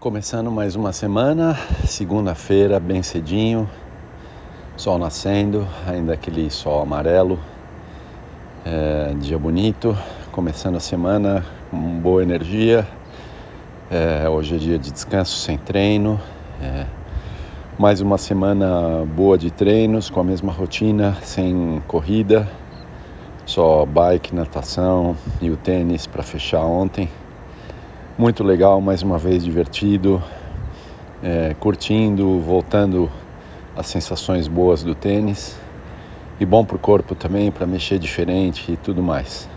Começando mais uma semana, segunda-feira, bem cedinho, sol nascendo, ainda aquele sol amarelo, é, dia bonito, começando a semana com boa energia. É, hoje é dia de descanso sem treino, é, mais uma semana boa de treinos, com a mesma rotina, sem corrida, só bike, natação e o tênis para fechar ontem muito legal, mais uma vez divertido, é, curtindo, voltando às sensações boas do tênis e bom para o corpo também, para mexer diferente e tudo mais.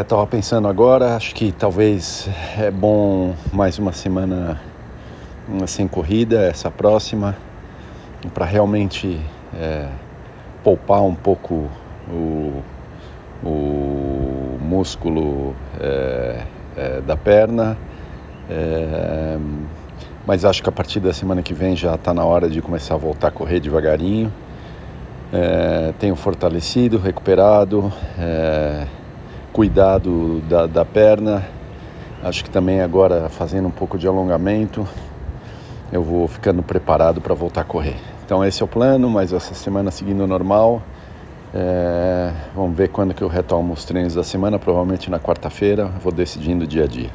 Estava é, pensando agora, acho que talvez é bom mais uma semana sem corrida, essa próxima, para realmente é, poupar um pouco o, o músculo. É, é, da perna. É, mas acho que a partir da semana que vem já está na hora de começar a voltar a correr devagarinho. É, tenho fortalecido, recuperado, é, cuidado da, da perna. Acho que também agora fazendo um pouco de alongamento, eu vou ficando preparado para voltar a correr. Então esse é o plano, mas essa semana seguindo normal. É, vamos ver quando que eu retomo os treinos da semana, provavelmente na quarta-feira, vou decidindo dia a dia.